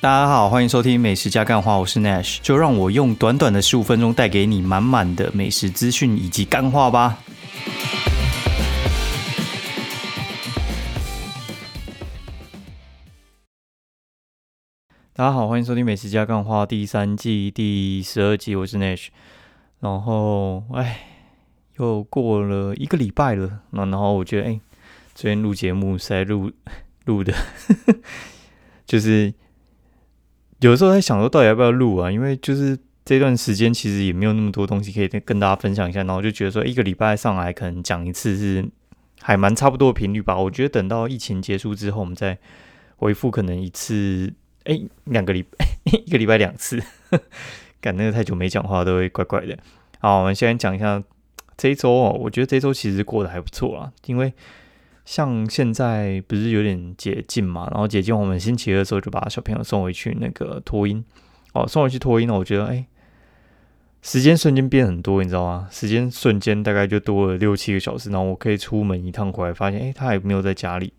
大家好，欢迎收听美食加干话，我是 Nash，就让我用短短的十五分钟带给你满满的美食资讯以及干话吧。大家好，欢迎收听美食加干话第三季第十二集，我是 Nash。然后，哎，又过了一个礼拜了，那然后我觉得，哎，昨天录节目是在录录的，就是有时候在想说，到底要不要录啊？因为就是这段时间其实也没有那么多东西可以跟大家分享一下，然后就觉得说，一个礼拜上来可能讲一次是还蛮差不多的频率吧。我觉得等到疫情结束之后，我们再回复可能一次。哎，两个礼拜，一个礼拜两次，感那个太久没讲话都会怪怪的。好，我们先讲一下这一周哦。我觉得这一周其实过得还不错啊，因为像现在不是有点解禁嘛，然后解禁我们星期二的时候就把小朋友送回去那个托婴哦，送回去托婴呢，我觉得哎，时间瞬间变很多，你知道吗？时间瞬间大概就多了六七个小时，然后我可以出门一趟回来，发现哎，他也没有在家里。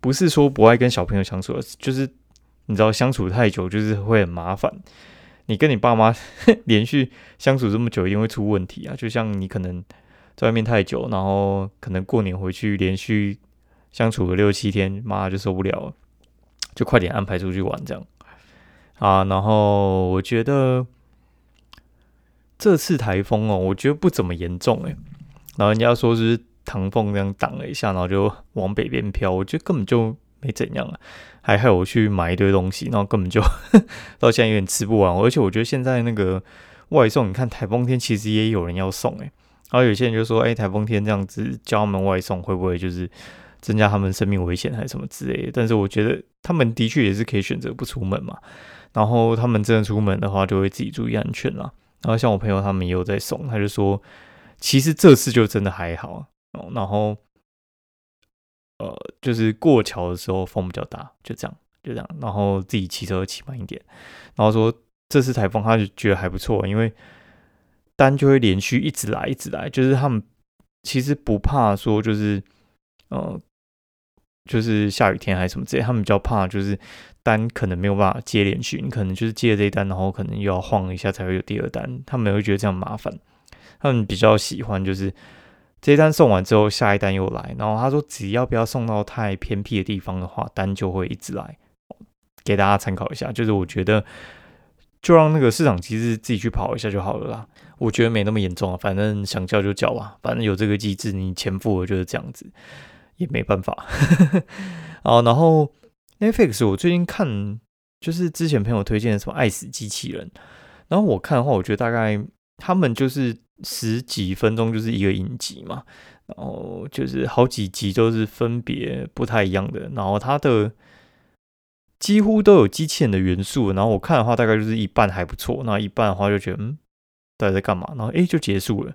不是说不爱跟小朋友相处，就是。你知道相处太久就是会很麻烦。你跟你爸妈 连续相处这么久，一定会出问题啊！就像你可能在外面太久，然后可能过年回去连续相处个六七天，妈就受不了了，就快点安排出去玩这样啊。然后我觉得这次台风哦，我觉得不怎么严重诶。然后人家说是唐风这样挡了一下，然后就往北边飘，我觉得根本就没怎样啊。还害我去买一堆东西，然后根本就 到现在有点吃不完。而且我觉得现在那个外送，你看台风天其实也有人要送诶。然后有些人就说：“哎，台风天这样子叫他们外送，会不会就是增加他们生命危险还是什么之类的？”但是我觉得他们的确也是可以选择不出门嘛。然后他们真的出门的话，就会自己注意安全啦。然后像我朋友他们也有在送，他就说：“其实这次就真的还好。”，然后。呃，就是过桥的时候风比较大，就这样，就这样。然后自己骑车骑慢一点。然后说这次台风，他就觉得还不错，因为单就会连续一直来，一直来。就是他们其实不怕说，就是呃，就是下雨天还是什么之类，他们比较怕就是单可能没有办法接连续，你可能就是接了这一单，然后可能又要晃一下才会有第二单，他们会觉得这样麻烦。他们比较喜欢就是。这一单送完之后，下一单又来，然后他说只要不要送到太偏僻的地方的话，单就会一直来，给大家参考一下。就是我觉得就让那个市场机制自己去跑一下就好了啦，我觉得没那么严重啊，反正想叫就叫吧，反正有这个机制，你钱付了就是这样子，也没办法。啊，然后 Netflix 我最近看就是之前朋友推荐的什么《爱死机器人》，然后我看的话，我觉得大概他们就是。十几分钟就是一个影集嘛，然后就是好几集都是分别不太一样的，然后它的几乎都有机器人的元素，然后我看的话大概就是一半还不错，那一半的话就觉得嗯，到底在干嘛？然后诶就结束了，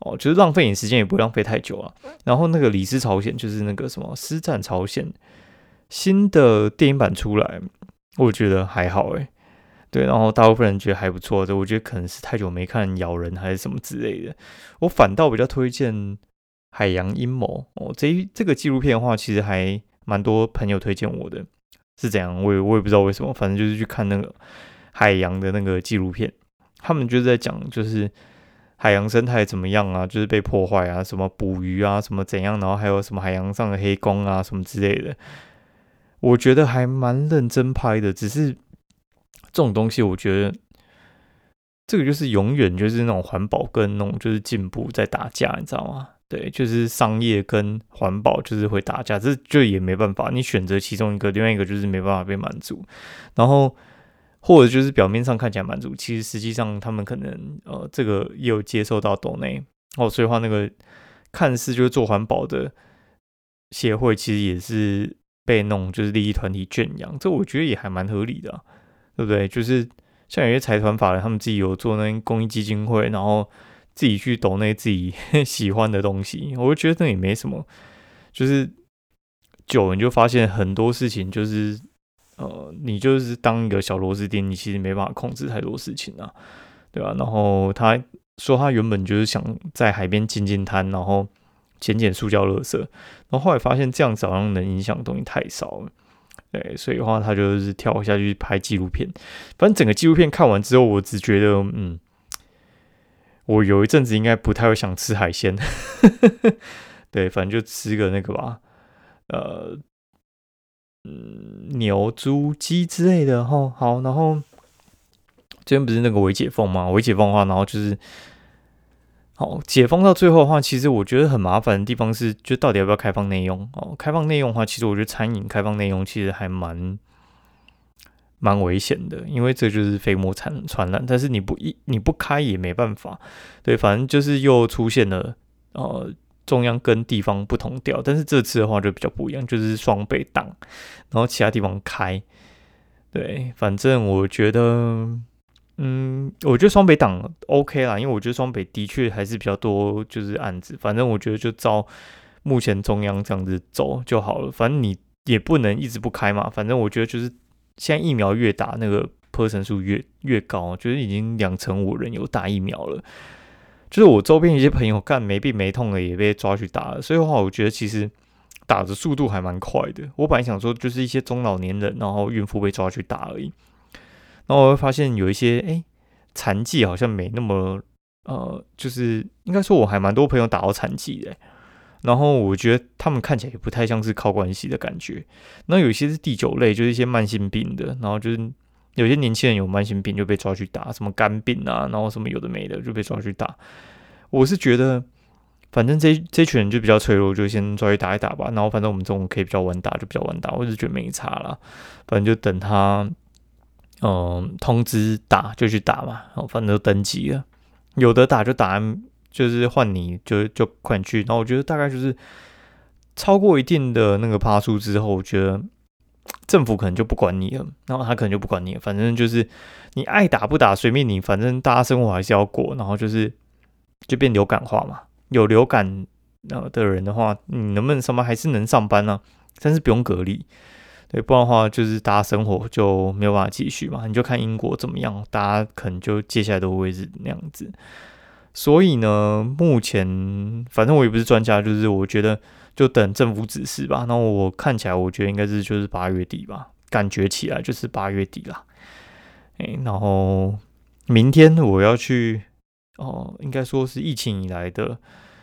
哦，就是浪费你时间也不会浪费太久啊。然后那个李斯朝鲜就是那个什么师战朝鲜新的电影版出来，我觉得还好诶。对，然后大部分人觉得还不错这，我觉得可能是太久没看咬人还是什么之类的。我反倒比较推荐《海洋阴谋》哦，这一这个纪录片的话，其实还蛮多朋友推荐我的，是怎样？我也我也不知道为什么，反正就是去看那个海洋的那个纪录片，他们就是在讲就是海洋生态怎么样啊，就是被破坏啊，什么捕鱼啊，什么怎样，然后还有什么海洋上的黑工啊，什么之类的。我觉得还蛮认真拍的，只是。这种东西，我觉得这个就是永远就是那种环保跟那种就是进步在打架，你知道吗？对，就是商业跟环保就是会打架，这就也没办法，你选择其中一个，另外一个就是没办法被满足。然后或者就是表面上看起来满足，其实实际上他们可能呃这个也有接受到岛内哦，所以话那个看似就是做环保的协会，其实也是被弄就是利益团体圈养，这我觉得也还蛮合理的。对不对？就是像有些财团法人，他们自己有做那公益基金会，然后自己去抖那自己 喜欢的东西，我就觉得那也没什么。就是久了你就发现很多事情，就是呃，你就是当一个小螺丝钉，你其实没办法控制太多事情啊，对吧？然后他说他原本就是想在海边进进滩，然后捡捡塑胶垃圾，然后后来发现这样子好像能影响的东西太少了。对，所以的话他就是跳下去拍纪录片。反正整个纪录片看完之后，我只觉得，嗯，我有一阵子应该不太会想吃海鲜。对，反正就吃个那个吧，呃，嗯，牛、猪、鸡之类的。哈，好，然后这边不是那个微解封吗？微解封的话，然后就是。好，解封到最后的话，其实我觉得很麻烦的地方是，就到底要不要开放内用？哦，开放内用的话，其实我觉得餐饮开放内用其实还蛮蛮危险的，因为这就是飞沫传传染。但是你不一你不开也没办法，对，反正就是又出现了呃中央跟地方不同调。但是这次的话就比较不一样，就是双北挡，然后其他地方开。对，反正我觉得。嗯，我觉得双北党 OK 啦，因为我觉得双北的确还是比较多就是案子，反正我觉得就照目前中央这样子走就好了。反正你也不能一直不开嘛，反正我觉得就是现在疫苗越打，那个破成数越越高，就是已经两成五人有打疫苗了。就是我周边一些朋友干没病没痛的也被抓去打了，所以的话我觉得其实打的速度还蛮快的。我本来想说就是一些中老年人，然后孕妇被抓去打而已。然后我会发现有一些哎残疾好像没那么呃，就是应该说我还蛮多朋友打到残疾的，然后我觉得他们看起来也不太像是靠关系的感觉。那有一些是第九类，就是一些慢性病的，然后就是有些年轻人有慢性病就被抓去打，什么肝病啊，然后什么有的没的就被抓去打。我是觉得反正这这群人就比较脆弱，就先抓去打一打吧。然后反正我们这种可以比较晚打就比较晚打，我是觉得没差了，反正就等他。嗯，通知打就去打嘛，然后反正都登记了，有的打就打，就是换你就就快去。然后我觉得大概就是超过一定的那个趴数之后，我觉得政府可能就不管你了，然后他可能就不管你了，反正就是你爱打不打随便你，反正大家生活还是要过。然后就是就变流感化嘛，有流感呃的人的话，你能不能上班还是能上班呢？但是不用隔离。对，不然的话就是大家生活就没有办法继续嘛。你就看英国怎么样，大家可能就接下来都会是那样子。所以呢，目前反正我也不是专家，就是我觉得就等政府指示吧。那我看起来，我觉得应该是就是八月底吧，感觉起来就是八月底啦。哎，然后明天我要去哦，应该说是疫情以来的。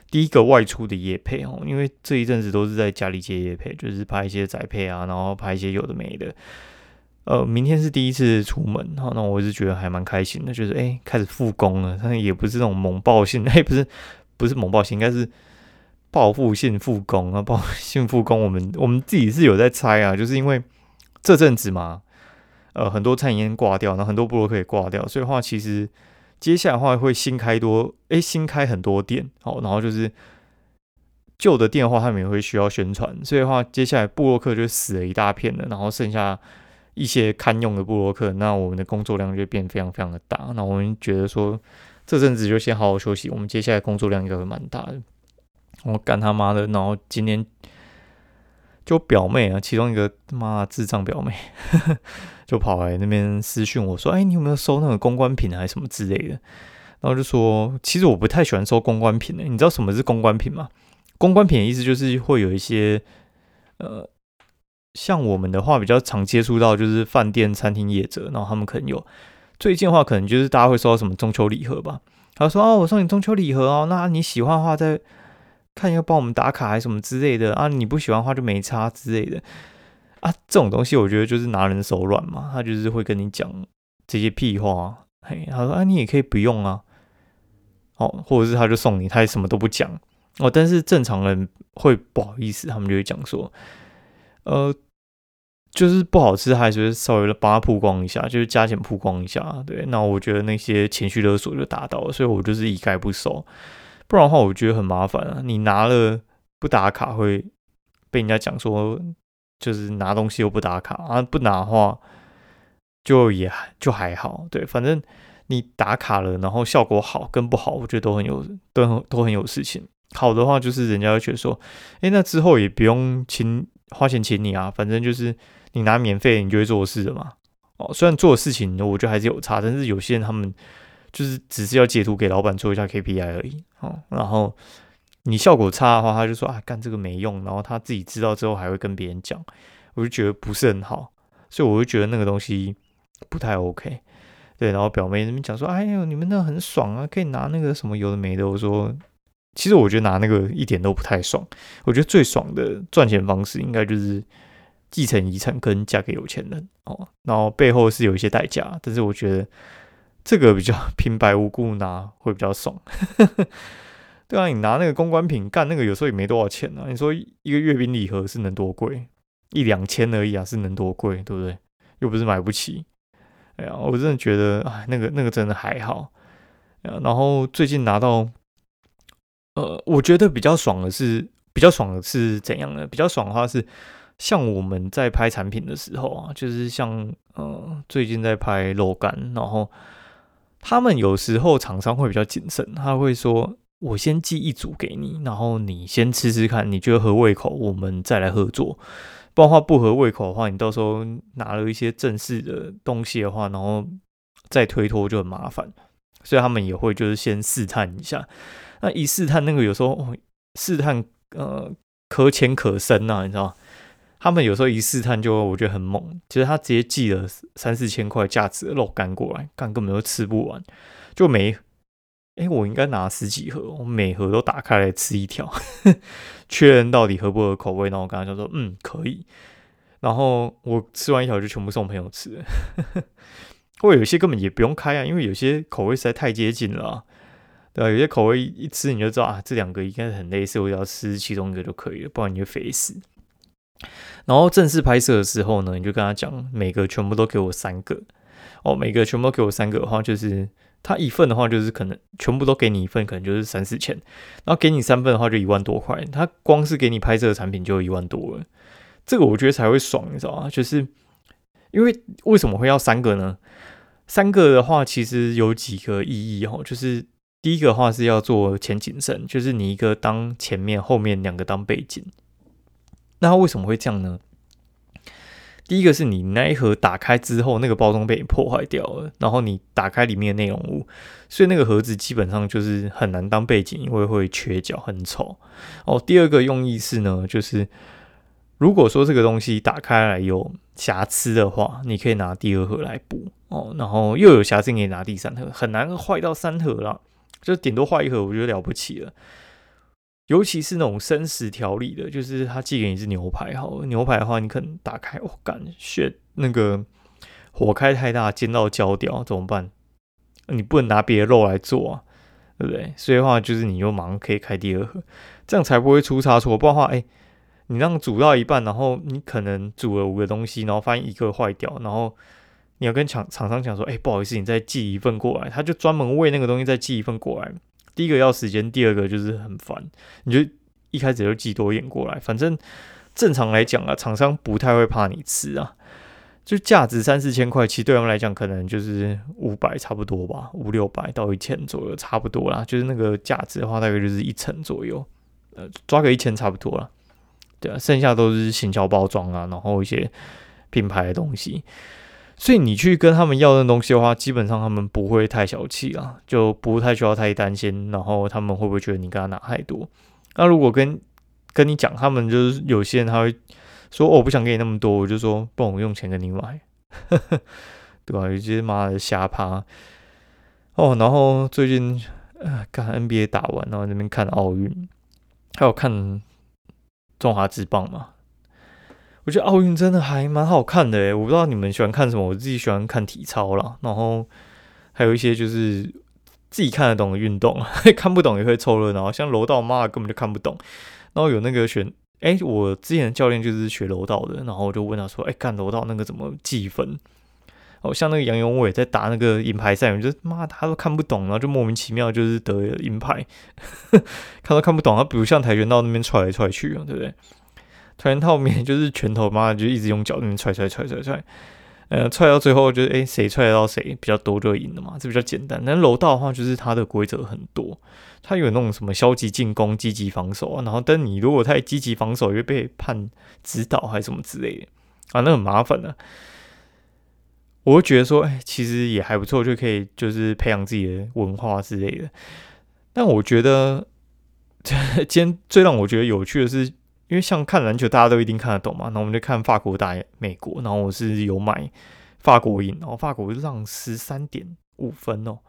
第一个外出的夜配哦，因为这一阵子都是在家里接夜配，就是拍一些宅配啊，然后拍一些有的没的。呃，明天是第一次出门，哈，那我是觉得还蛮开心的，就是哎，开始复工了，但也不是那种猛爆性，哎，不是，不是猛爆性，应该是报复性复工啊，报复性复工。我们我们自己是有在猜啊，就是因为这阵子嘛，呃，很多餐饮业挂掉，然后很多部落可以挂掉，所以的话其实。接下来的话会新开多，哎，新开很多店，好，然后就是旧的店的话，他们也会需要宣传，所以的话，接下来布洛克就死了一大片了，然后剩下一些堪用的布洛克，那我们的工作量就变非常非常的大，那我们觉得说这阵子就先好好休息，我们接下来工作量应该会蛮大的。我干他妈的，然后今天。就表妹啊，其中一个他妈智障表妹，就跑来那边私讯我说：“哎，你有没有收那个公关品还是什么之类的？”然后就说：“其实我不太喜欢收公关品的。你知道什么是公关品吗？公关品的意思就是会有一些呃，像我们的话比较常接触到就是饭店、餐厅业者，然后他们可能有最近的话，可能就是大家会收到什么中秋礼盒吧。他说：‘哦，我送你中秋礼盒哦，那你喜欢的话再……’看要帮我们打卡还是什么之类的啊？你不喜欢的话就没差之类的啊。这种东西我觉得就是拿人手软嘛。他就是会跟你讲这些屁话。嘿，他说啊，你也可以不用啊。哦，或者是他就送你，他也什么都不讲哦。但是正常人会不好意思，他们就会讲说，呃，就是不好吃，还是稍微帮他曝光一下，就是加钱曝光一下。对，那我觉得那些情绪勒索就达到了，所以我就是一概不收。不然的话，我觉得很麻烦啊！你拿了不打卡，会被人家讲说，就是拿东西又不打卡啊。不拿的话，就也就还好。对，反正你打卡了，然后效果好跟不好，我觉得都很有，都很都很有事情。好的话，就是人家会觉得说，哎，那之后也不用请花钱请你啊，反正就是你拿免费，你就会做事的嘛。哦，虽然做的事情，我觉得还是有差，但是有些人他们。就是只是要截图给老板做一下 KPI 而已，哦，然后你效果差的话，他就说啊，干这个没用，然后他自己知道之后还会跟别人讲，我就觉得不是很好，所以我就觉得那个东西不太 OK。对，然后表妹那边讲说：“哎呦，你们那很爽啊，可以拿那个什么有的没的。”我说：“其实我觉得拿那个一点都不太爽。我觉得最爽的赚钱方式应该就是继承遗产跟嫁给有钱人哦。然后背后是有一些代价，但是我觉得这个比较 平白无故拿会比较爽。对啊，你拿那个公关品干那个，有时候也没多少钱啊。你说一个阅兵礼盒是能多贵？一两千而已啊，是能多贵？对不对？又不是买不起。”哎呀，我真的觉得，哎，那个那个真的还好。然后最近拿到，呃，我觉得比较爽的是，比较爽的是怎样呢？比较爽的话是，像我们在拍产品的时候啊，就是像，呃，最近在拍肉干，然后他们有时候厂商会比较谨慎，他会说，我先寄一组给你，然后你先吃吃看，你觉得合胃口，我们再来合作。不然话不合胃口的话，你到时候拿了一些正式的东西的话，然后再推脱就很麻烦，所以他们也会就是先试探一下。那一试探，那个有时候试探呃可浅可深呐，你知道吗他们有时候一试探就我觉得很猛，其实他直接寄了三四千块价值的肉干过来，干根本就吃不完，就没。哎，我应该拿十几盒，我每盒都打开来吃一条，确认到底合不合口味。然后我跟他讲说，嗯，可以。然后我吃完一条就全部送朋友吃，或有些根本也不用开啊，因为有些口味实在太接近了，对吧？有些口味一吃你就知道啊，这两个应该很类似，我要吃其中一个就可以了，不然你就肥死。然后正式拍摄的时候呢，你就跟他讲，每个全部都给我三个哦，每个全部都给我三个的话，就是。他一份的话，就是可能全部都给你一份，可能就是三四千；然后给你三份的话，就一万多块。他光是给你拍摄的产品就一万多了，这个我觉得才会爽，你知道吗？就是因为为什么会要三个呢？三个的话，其实有几个意义哦。就是第一个话是要做前景深，就是你一个当前面，后面两个当背景。那它为什么会这样呢？第一个是你那一盒打开之后，那个包装被破坏掉了，然后你打开里面的内容物，所以那个盒子基本上就是很难当背景，因为会缺角，很丑。哦，第二个用意是呢，就是如果说这个东西打开来有瑕疵的话，你可以拿第二盒来补哦，然后又有瑕疵可以拿第三盒，很难坏到三盒了，就顶多坏一盒，我觉得了不起了。尤其是那种生食调理的，就是他寄给你是牛排，好牛排的话，你可能打开，我感血那个火开太大，煎到焦掉怎么办？你不能拿别的肉来做啊，对不对？所以的话，就是你又忙可以开第二盒，这样才不会出差错。不然的话，哎，你让煮到一半，然后你可能煮了五个东西，然后发现一个坏掉，然后你要跟厂厂商讲说，哎，不好意思，你再寄一份过来，他就专门为那个东西再寄一份过来。第一个要时间，第二个就是很烦，你就一开始就寄多一点过来。反正正常来讲啊，厂商不太会怕你吃啊，就价值三四千块，其实对他们来讲可能就是五百差不多吧，五六百到一千左右差不多啦。就是那个价值的话，大概就是一成左右，呃，抓个一千差不多了。对啊，剩下都是行销包装啊，然后一些品牌的东西。所以你去跟他们要那东西的话，基本上他们不会太小气啊，就不太需要太担心。然后他们会不会觉得你跟他拿太多？那如果跟跟你讲，他们就是有些人他会说：“我不想给你那么多。”我就说：“不然我用钱跟你买，对吧？”有些妈的瞎趴哦。然后最近呃，看 NBA 打完，然后那边看奥运，还有看中华职棒嘛。我觉得奥运真的还蛮好看的诶，我不知道你们喜欢看什么，我自己喜欢看体操啦，然后还有一些就是自己看得懂的运动，看不懂也会凑热闹，像柔道，妈根本就看不懂。然后有那个选，哎，我之前的教练就是学柔道的，然后我就问他说，哎，看柔道那个怎么计分？哦，像那个杨永伟在打那个银牌赛，我就妈他都看不懂，然后就莫名其妙就是得银牌，看都看不懂。他比如像跆拳道那边踹来踹去啊，对不对？拳套面就是拳头嘛，就一直用脚那边踹踹踹踹踹，呃，踹到最后就是哎，谁踹得到谁比较多就赢了嘛，这比较简单。但柔道的话，就是它的规则很多，它有那种什么消极进攻、积极防守啊，然后但你如果太积极防守，会被判指导还是什么之类的啊，那很麻烦的。我会觉得说，哎，其实也还不错，就可以就是培养自己的文化之类的。但我觉得 今天最让我觉得有趣的是。因为像看篮球，大家都一定看得懂嘛。那我们就看法国打美国，然后我是有买法国赢，然后法国让十三点五分哦，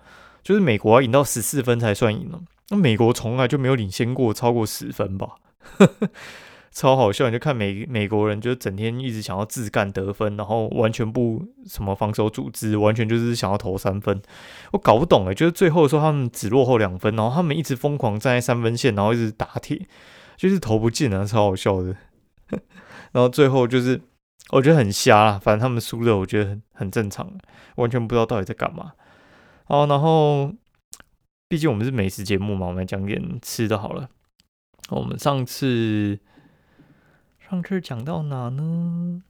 就是美国要赢到十四分才算赢哦。那美国从来就没有领先过超过十分吧？超好笑！你就看美美国人，就整天一直想要自干得分，然后完全不什么防守组织，完全就是想要投三分。我搞不懂诶，就是最后说他们只落后两分，然后他们一直疯狂站在三分线，然后一直打铁，就是投不进啊，超好笑的。然后最后就是我觉得很瞎啦，反正他们输了，我觉得很很正常，完全不知道到底在干嘛。好，然后毕竟我们是美食节目嘛，我们来讲点吃的好了。我们上次。上次讲到哪呢？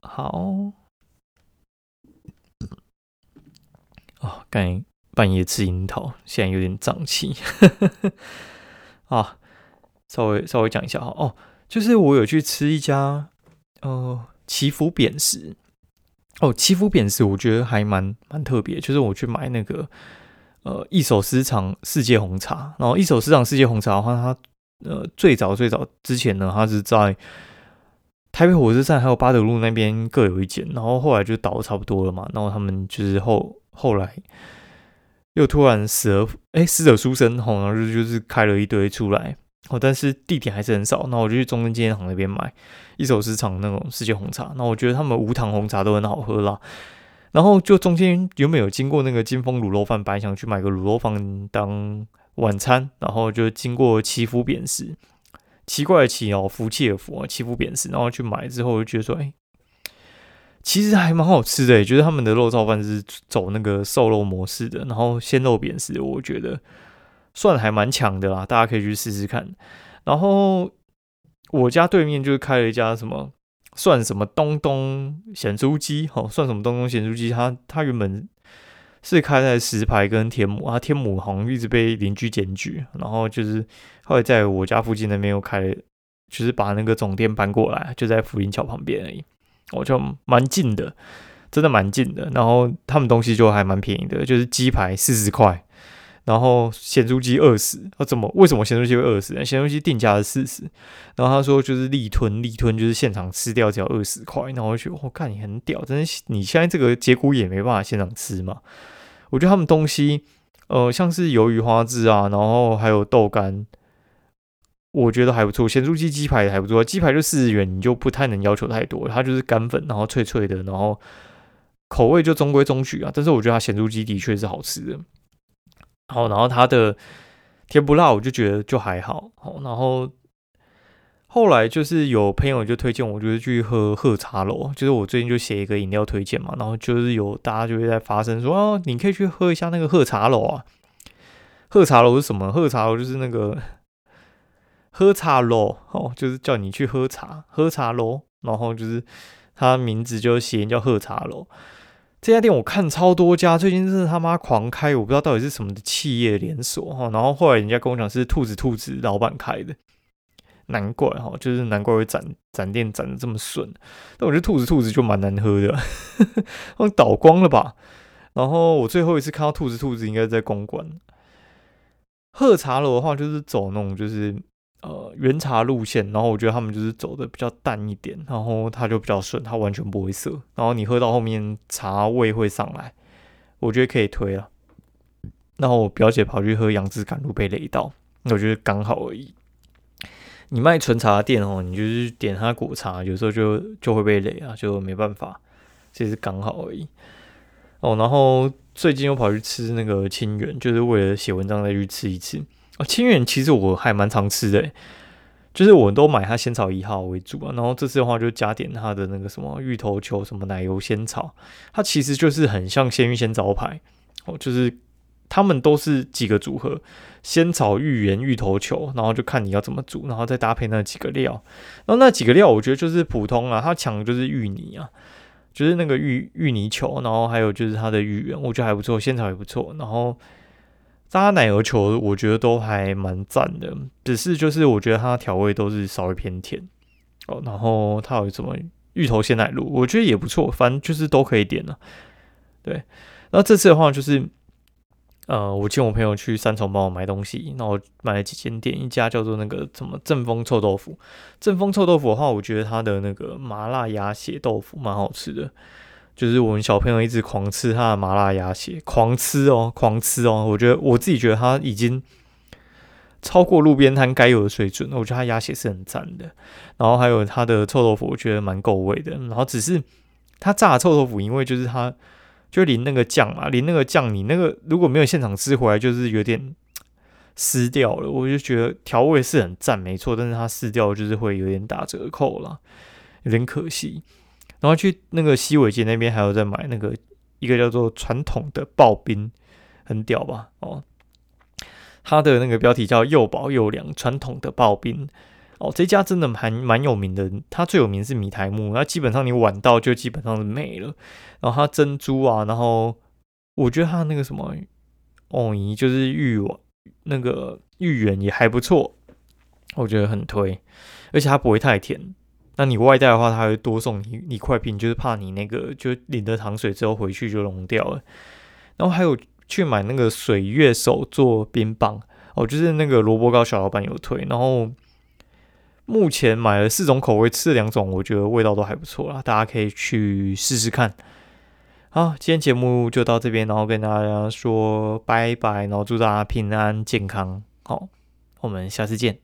好，哦，刚半夜吃樱桃，现在有点胀气。啊，稍微稍微讲一下哈。哦，就是我有去吃一家，呃，祈福扁食。哦，祈福扁食，我觉得还蛮蛮特别。就是我去买那个，呃，一手私藏世界红茶。然后一手私藏世界红茶的话，它呃，最早最早之前呢，它是在台北火车站还有八德路那边各有一间，然后后来就倒的差不多了嘛，然后他们就是后后来又突然死而哎死者书生，然后就就是开了一堆出来哦，但是地点还是很少，那我就去中正纪念堂那边买一手市场那种世界红茶，那我觉得他们无糖红茶都很好喝啦，然后就中间有没有经过那个金丰卤肉饭，本来想去买个卤肉饭当。晚餐，然后就经过祈福扁食，奇怪的奇哦，福气的福啊，祈福扁食，然后去买之后就觉得说，哎，其实还蛮好吃的，觉得他们的肉燥饭是走那个瘦肉模式的，然后鲜肉扁食，我觉得算还蛮强的啦，大家可以去试试看。然后我家对面就是开了一家什么算什么东东咸猪鸡，哦，算什么东东咸猪鸡，它它原本。是开在石牌跟天母啊，天母好像一直被邻居检举，然后就是后来在我家附近那边又开，就是把那个总店搬过来，就在福林桥旁边而已，我就蛮近的，真的蛮近的。然后他们东西就还蛮便宜的，就是鸡排四十块，然后咸猪鸡二十。啊，怎么为什么咸猪鸡会二十？咸猪鸡定价是四十，然后他说就是立吞，立吞就是现场吃掉只要二十块。然后我觉得我看你很屌，真的，你现在这个节骨也没办法现场吃嘛。我觉得他们东西，呃，像是鱿鱼花枝啊，然后还有豆干，我觉得还不错。咸猪鸡鸡排也还不错，鸡排就四十元，你就不太能要求太多。它就是干粉，然后脆脆的，然后口味就中规中矩啊。但是我觉得它咸猪鸡的确是好吃的。好，然后它的甜不辣，我就觉得就还好。好，然后。后来就是有朋友就推荐我，就是去喝喝茶楼。就是我最近就写一个饮料推荐嘛，然后就是有大家就会在发声说，哦，你可以去喝一下那个喝茶楼啊。喝茶楼是什么？喝茶楼就是那个喝茶楼哦，就是叫你去喝茶，喝茶楼。然后就是它名字就写叫喝茶楼。这家店我看超多家，最近真是他妈狂开，我不知道到底是什么的企业连锁哈。然后后来人家跟我讲是兔子兔子老板开的。难怪哈，就是难怪会展展店展的这么顺。但我觉得兔子兔子就蛮难喝的，我倒光了吧。然后我最后一次看到兔子兔子应该在公馆。喝茶楼的话就是走那种就是呃原茶路线，然后我觉得他们就是走的比较淡一点，然后它就比较顺，它完全不会涩。然后你喝到后面茶味会上来，我觉得可以推了。然后我表姐跑去喝杨枝甘露被雷到，那我觉得刚好而已。你卖纯茶店哦，你就是点他果茶，有时候就就会被雷啊，就没办法，这是刚好而已。哦，然后最近又跑去吃那个清源，就是为了写文章再去吃一次。哦，清远其实我还蛮常吃的，就是我都买它仙草一号为主啊。然后这次的话就加点它的那个什么芋头球，什么奶油仙草，它其实就是很像鲜芋仙招牌哦，就是。他们都是几个组合，仙草、芋圆、芋头球，然后就看你要怎么煮，然后再搭配那几个料。然后那几个料我觉得就是普通啊，它强的就是芋泥啊，就是那个芋芋泥球，然后还有就是它的芋圆，我觉得还不错，仙草也不错。然后扎奶油球我觉得都还蛮赞的，只是就是我觉得它调味都是稍微偏甜哦。然后它有什么芋头鲜奶露，我觉得也不错，反正就是都可以点了。对，然后这次的话就是。呃，我请我朋友去三重帮我买东西，然后买了几间店，一家叫做那个什么正风臭豆腐。正风臭豆腐的话，我觉得它的那个麻辣鸭血豆腐蛮好吃的，就是我们小朋友一直狂吃他的麻辣鸭血，狂吃哦，狂吃哦。我觉得我自己觉得他已经超过路边摊该有的水准了，我觉得他鸭血是很赞的。然后还有他的臭豆腐，我觉得蛮够味的。然后只是他炸臭豆腐，因为就是他。就淋那个酱嘛，淋那个酱，你那个如果没有现场吃回来，就是有点湿掉了。我就觉得调味是很赞，没错，但是它湿掉就是会有点打折扣了，有点可惜。然后去那个西尾街那边，还有在买那个一个叫做传统的刨冰，很屌吧？哦，它的那个标题叫又薄又凉，传统的刨冰。哦，这家真的蛮蛮有名的，它最有名是米苔木，那基本上你晚到就基本上是没了。然后它珍珠啊，然后我觉得它那个什么藕泥就是芋，那个芋圆也还不错，我觉得很推，而且它不会太甜。那你外带的话，它会多送你一块冰，就是怕你那个就淋了糖水之后回去就融掉了。然后还有去买那个水月手做冰棒，哦，就是那个萝卜糕小老板有推，然后。目前买了四种口味，吃了两种，我觉得味道都还不错啦，大家可以去试试看。好，今天节目就到这边，然后跟大家说拜拜，然后祝大家平安健康。好，我们下次见。